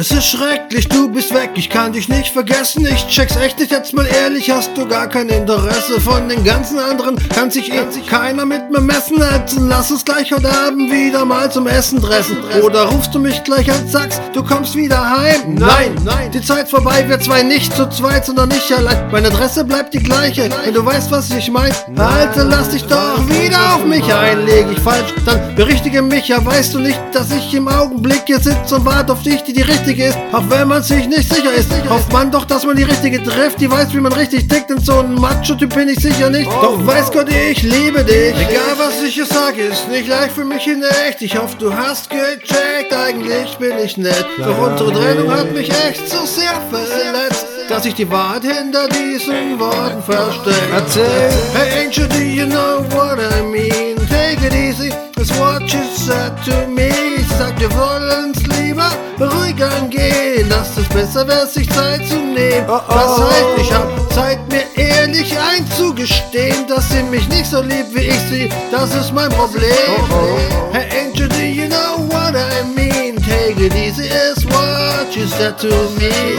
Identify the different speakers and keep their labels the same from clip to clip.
Speaker 1: Es ist schrecklich, du bist weg, ich kann dich nicht vergessen. Ich check's echt nicht, jetzt mal ehrlich, hast du gar kein Interesse. Von den ganzen anderen kann sich eh keiner mit mir messen. Also lass uns gleich heute Abend wieder mal zum Essen dressen. Oder rufst du mich gleich an, sagst, du kommst wieder heim? Nein, nein, die Zeit vorbei, wir zwei nicht zu zweit, sondern nicht allein. Meine Adresse bleibt die gleiche, wenn du weißt, was ich mein. Alter, lass dich doch wieder auf mich ein. Leg ich falsch, dann berichtige mich. Ja, weißt du nicht, dass ich im Augenblick hier sitze und warte auf dich, die die richtige ist. Auch wenn man sich nicht sicher ist, hofft man doch, dass man die richtige trifft. Die weiß, wie man richtig tickt. Und so ein Macho-Typ bin ich sicher nicht. Doch weiß Gott, ich liebe dich. Egal, was ich hier sage, ist nicht leicht für mich in echt. Ich hoffe, du hast gecheckt. Eigentlich bin ich nett. Doch unsere Trennung hat mich echt so sehr verletzt dass ich die Wahrheit hinter diesen Worten verstecke.
Speaker 2: Erzähl.
Speaker 1: Hey Angel, do you know what I mean? Take it easy, it's what you said to me. Ich sag, wir wollen's lieber ruhig angehen. Dass es besser wäre, sich Zeit zu nehmen.
Speaker 2: Oh, oh.
Speaker 1: Das heißt, ich hab Zeit, mir ehrlich einzugestehen, dass sie mich nicht so liebt wie ich sie. Das ist mein Problem.
Speaker 2: Oh, oh.
Speaker 1: Hey Angel, do you know what I mean? Take it easy,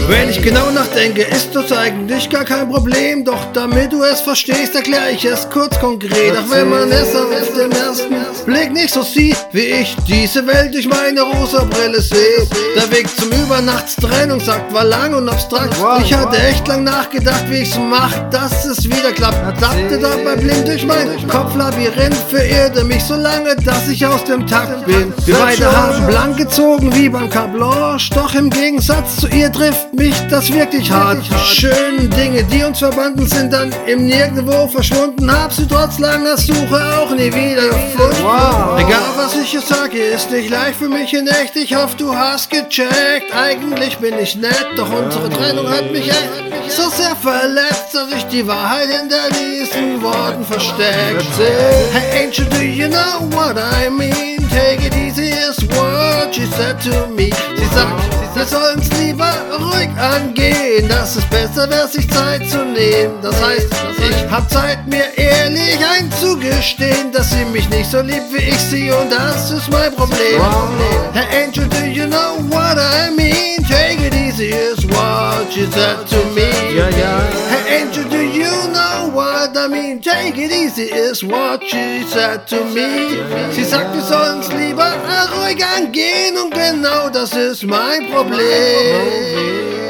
Speaker 1: Wenn ich genau nachdenke, ist das eigentlich gar kein Problem. Doch damit du es verstehst, erkläre ich es kurz konkret. Auch wenn man es dem ersten Blick nicht so sieht, wie ich diese Welt durch meine rosa Brille sehe. Der Weg zum Übernachtstrennung sagt, war lang und abstrakt. Ich hatte echt lang nachgedacht, wie ich's mach, dass es wieder klappt. Dachte dabei blind durch mein Kopflabyrinth, verirrte mich so lange, dass ich aus dem Takt bin. Wir beide haben blank gezogen wie beim Cablanche, doch im Gegensatz zu ihr trifft mich das wirklich hart. Die schönen Dinge, die uns verbanden, sind dann im Nirgendwo verschwunden. Hab sie trotz langer Suche auch nie wieder gefunden.
Speaker 2: Wow.
Speaker 1: Egal was ich jetzt sage, ist nicht leicht für mich in echt. Ich hoffe, du hast gecheckt. Eigentlich bin ich nett, doch unsere Trennung hat mich echt so sehr verletzt, dass ich die Wahrheit hinter diesen Worten versteckt. Hey Angel, do you know what I mean? Take it easy is what she said to me. Sie sagt, wir sollen's lieber ruhig angehen, dass es besser wäre, sich Zeit zu nehmen. Das heißt, ich hab Zeit, mir ehrlich einzugestehen, dass sie mich nicht so liebt wie ich sie und das ist mein Problem. Hey Angel, do you know what I mean? Take it easy is what she said to me. I mean? Take it easy is what she said to me. Sie sagt, wir sollen's lieber ruhig angehen und genau das ist mein Problem.